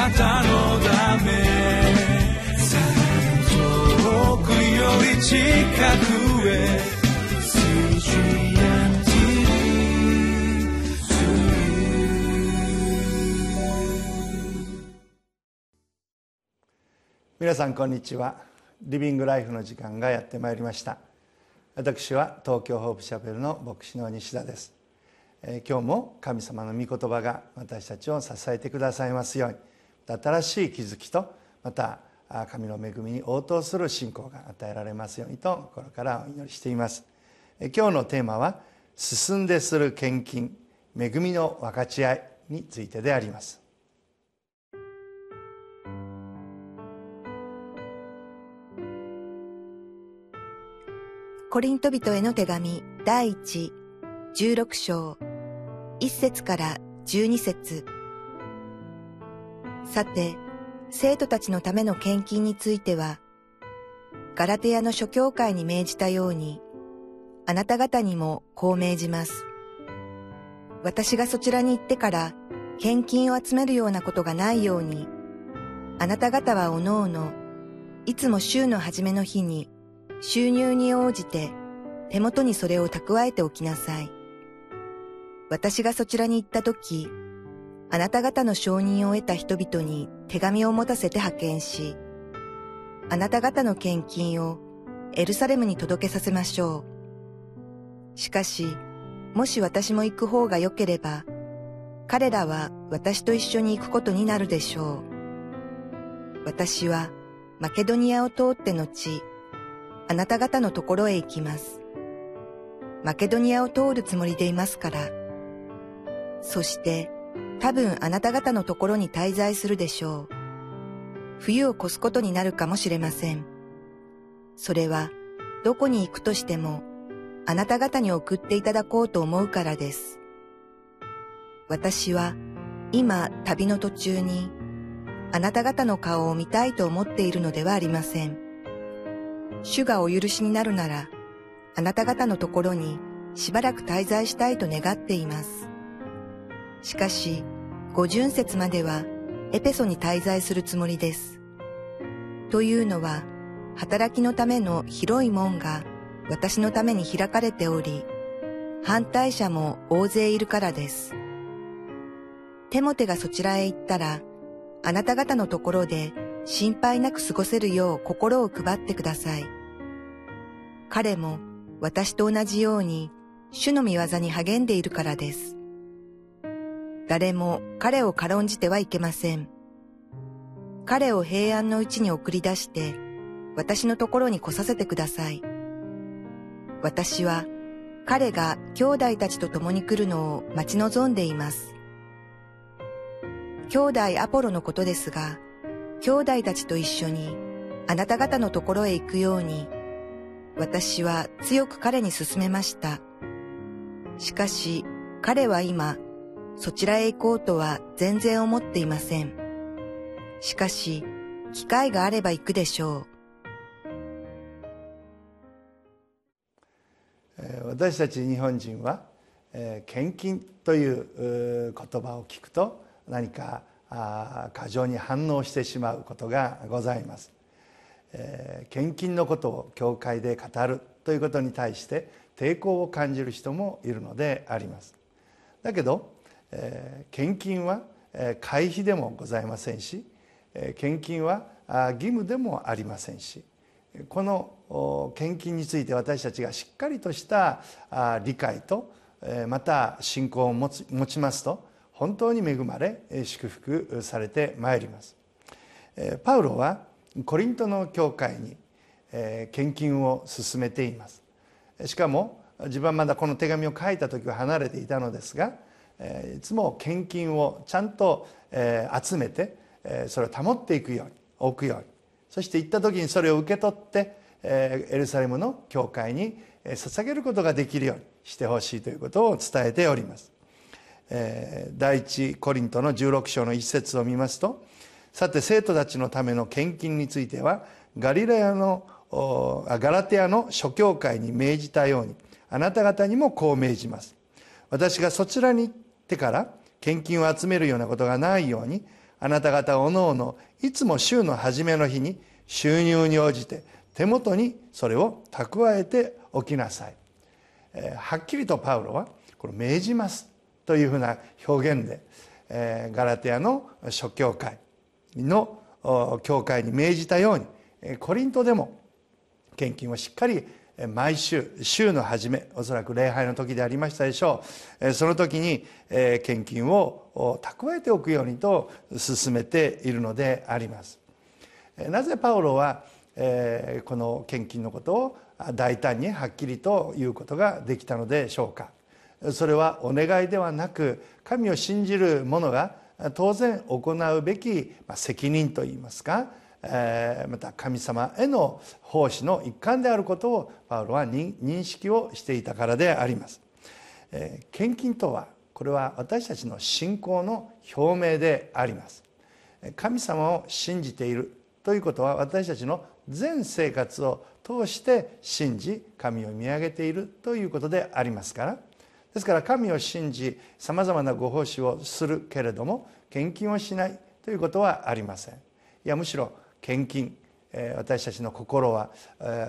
なたのため遠くより近くへ皆さんこんにちは。リビングライフの時間がやってまいりました。私は東京ホープシャペルの牧師の西田です、えー、今日も神様の御言葉が私たちを支えてくださいますように。新しい気づきとまた神の恵みに応答する信仰が与えられますようにと心からお祈りしています。今日のテーマは「進んでする献金恵みの分かち合い」についてであります。コリント人への手紙第一16章1節から12節。さて、生徒たちのための献金については、ガラテヤの諸教会に命じたように、あなた方にもこう命じます。私がそちらに行ってから献金を集めるようなことがないように、あなた方はおのおの、いつも週の初めの日に収入に応じて手元にそれを蓄えておきなさい。私がそちらに行った時、あなた方の承認を得た人々に手紙を持たせて派遣し、あなた方の献金をエルサレムに届けさせましょう。しかし、もし私も行く方が良ければ、彼らは私と一緒に行くことになるでしょう。私はマケドニアを通って後、あなた方のところへ行きます。マケドニアを通るつもりでいますから。そして、多分あなた方のところに滞在するでしょう。冬を越すことになるかもしれません。それは、どこに行くとしても、あなた方に送っていただこうと思うからです。私は、今旅の途中に、あなた方の顔を見たいと思っているのではありません。主がお許しになるなら、あなた方のところにしばらく滞在したいと願っています。しかし、五巡節まではエペソに滞在するつもりです。というのは、働きのための広い門が私のために開かれており、反対者も大勢いるからです。テモテがそちらへ行ったら、あなた方のところで心配なく過ごせるよう心を配ってください。彼も私と同じように主の御業に励んでいるからです。誰も彼を軽んじてはいけません。彼を平安のうちに送り出して私のところに来させてください。私は彼が兄弟たちと共に来るのを待ち望んでいます。兄弟アポロのことですが、兄弟たちと一緒にあなた方のところへ行くように、私は強く彼に勧めました。しかし彼は今、そちらへ行こうとは全然思っていません。しかし、機会があれば行くでしょう。私たち日本人は、えー、献金という言葉を聞くと何か過剰に反応してしまうことがございます、えー、献金のことを教会で語るということに対して抵抗を感じる人もいるのでありますだけど、献金は会費でもございませんし献金は義務でもありませんしこの献金について私たちがしっかりとした理解とまた信仰を持ちますと本当に恵まれ祝福されてまいります。パウロはコリントの教会に献金を進めています。しかも自分はまだこの手紙を書いた時は離れていたのですがいつも献金をちゃんと集めてそれを保っていくように置くように。そして行った時にそれを受け取ってエルサレムの教会に捧げることができるようにしてほしいということを伝えております。第一コリントの16章の一節を見ますとさて生徒たちのための献金についてはガリラヤのガラテアの諸教会に命じたようにあなた方にもこう命じます。私がそちらに行ってから献金を集めるようなことがないようにあなた方おのおのいつも週の初めの日に収入に応じて手元にそれを蓄えておきなさい、えー、はっきりとパウロはこれ命じますというふうな表現で、えー、ガラテアの諸教会の教会に命じたようにコリントでも献金をしっかり毎週週の初めおそらく礼拝の時でありましたでしょう。その時に献金を蓄えておくようにと進めているのであります。なぜパウロはこの献金のことを大胆にはっきりと言うことができたのでしょうか。それはお願いではなく神を信じる者が当然行うべき責任といいますかまた神様への奉仕の一環であることをパウロは認識をしていたからであります。献金とはこれは私たちの信仰の表明であります。神様を信じているということは私たちの全生活を通して信じ神を見上げているということでありますから。ですから神を信じさまざまなご奉仕をするけれども献金をしないということはありません。いやむしろ献金私たちの心は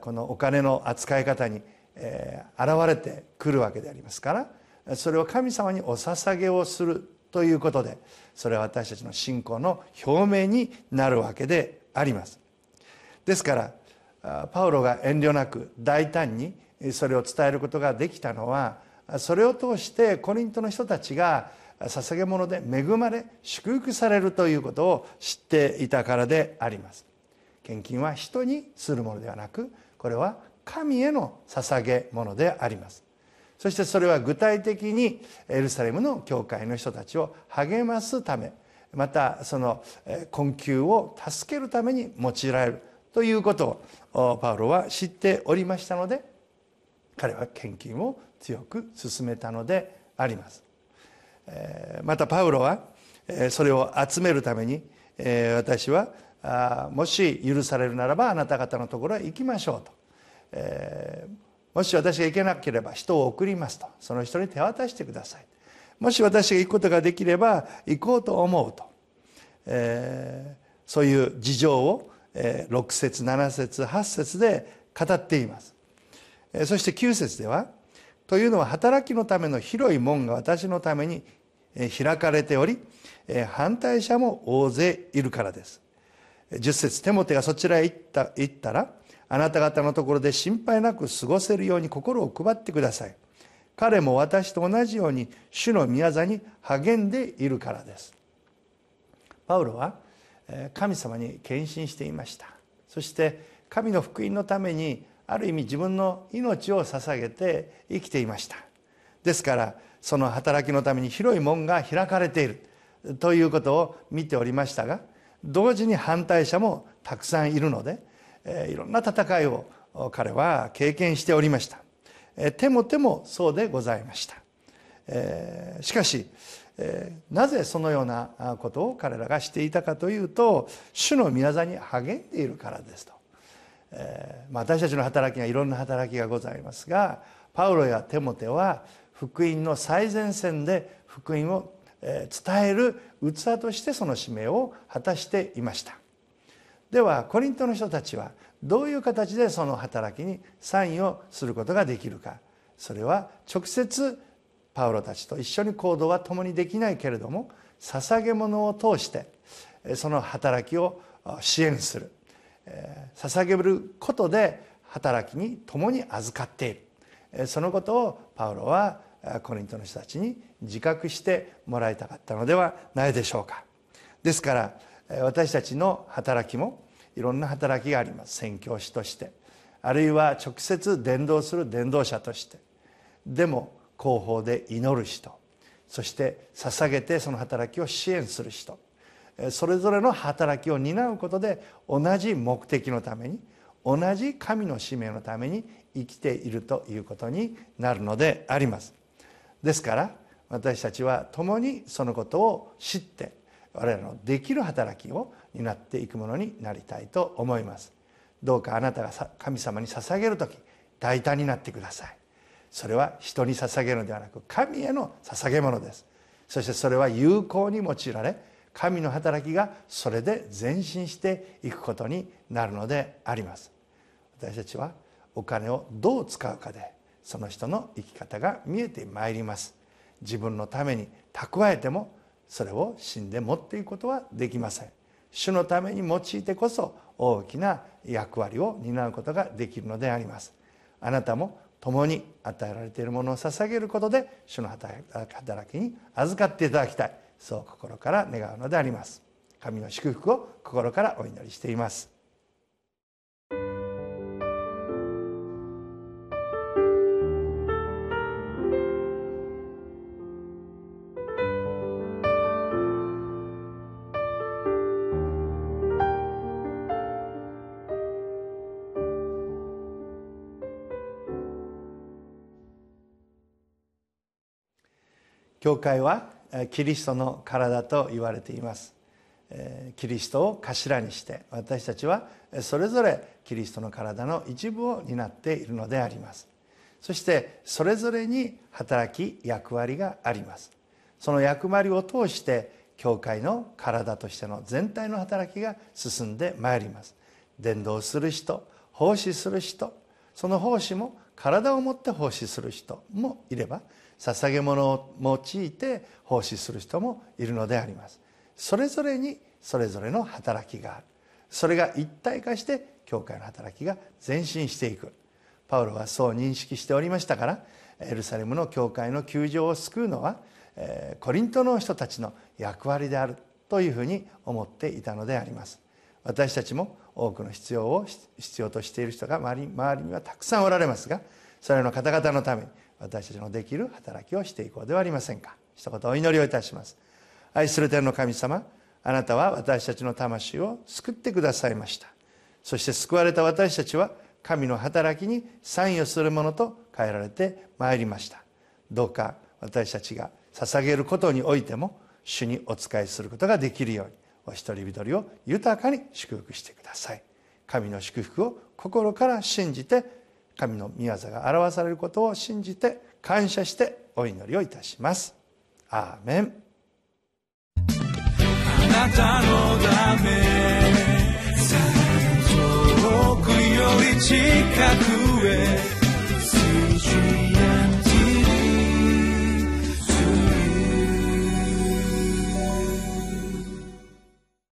このお金の扱い方に現れてくるわけでありますからそれを神様にお捧げをするということでそれは私たちの信仰の表明になるわけであります。ですからパウロが遠慮なく大胆にそれを伝えることができたのはそれを通してコリントの人たちが捧げ物で恵まれ祝福されるということを知っていたからであります。献金は人にするものではなくこれは神への捧げ物であります。そしてそれは具体的にエルサレムの教会の人たちを励ますためまたその困窮を助けるために用いられるということをパウロは知っておりましたので彼は献金を強く進めたのであります。またパウロはそれを集めるために私はもし許されるならばあなた方のところへ行きましょうと。もし私が行けなければ人を送りますと。その人に手渡してください。もし私が行くことができれば行こうと思うと、そういう事情を、えー、6節7節8節で語っています、そして9節ではというのは働きのための広い門が私のために開かれており反対者も大勢いるからです。10節テモテがそちらへ行った行ったらあなた方のところで心配なく過ごせるように心を配ってください。彼も私と同じように主の宮座に励んでいるからです。パウロは神様に献身していました。そして神の福音のためにある意味自分の命を捧げて生きていました。ですからその働きのために広い門が開かれているということを見ておりましたが同時に反対者もたくさんいるのでいろんな戦いを彼は経験しておりました。手も手もそうでございました。しかしなぜそのようなことを彼らがしていたかというと主の宮座に励んでいるからですと。えー、私たちの働きがいろんな働きがございますがパウロやテモテは福音の最前線で福音を伝える器としてその使命を果たしていました。ではコリントの人たちはどういう形でその働きにサインをすることができるか。それは直接パウロたちと一緒に行動は共にできないけれども捧げ物を通してその働きを支援する。捧げることで働きに共に預かっている。そのことをパウロはコリントの人たちに自覚してもらいたかったのではないでしょうか。ですから私たちの働きもいろんな働きがあります。宣教師として。あるいは直接伝道する伝道者として。でも後方で祈る人。そして捧げてその働きを支援する人。それぞれの働きを担うことで同じ目的のために同じ神の使命のために生きているということになるのであります。ですから私たちは共にそのことを知って我々のできる働きを担っていくものになりたいと思います。どうかあなたが神様に捧げる時大胆になってください。それは人に捧げるのではなく神への捧げ物です。そしてそれは有効に用いられ神の働きがそれで前進していくことになるのであります。私たちはお金をどう使うかでその人の生き方が見えてまいります。自分のために蓄えてもそれを死んで持っていくことはできません。主のために用いてこそ大きな役割を担うことができるのであります。あなたも共に与えられているものを捧げることで主の働きに預かっていただきたい。そう心から願うのであります。神の祝福を心からお祈りしています。教会はキリストの体と言われています。キリストを頭にして私たちはそれぞれキリストの体の一部を担っているのであります。そしてそれぞれに働き役割があります。その役割を通して教会の体としての全体の働きが進んでまいります。伝道する人奉仕する人その奉仕も体を持って奉仕する人もいれば捧げ物を用いて奉仕する人もいるのであります。それぞれにそれぞれの働きがある。それが一体化して教会の働きが前進していく。パウロはそう認識しておりましたからエルサレムの教会の窮状を救うのはコリントの人たちの役割であるというふうに思っていたのであります。私たちも多くの必要を必要としている人が周り周りにはたくさんおられますがそれらの方々のために私たちのできる働きをしていこうではありませんか。一言お祈りをいたします。愛する天の神様あなたは私たちの魂を救ってくださいました。そして救われた私たちは神の働きに参与するものと変えられてまいりました。どうか私たちが捧げることにおいても主にお仕えすることができるようにお一人一人を豊かに祝福してください。神の祝福を心から信じて神の御業が表されることを信じて感謝してお祈りをいたします。アーメン。あなたのため遠くより近く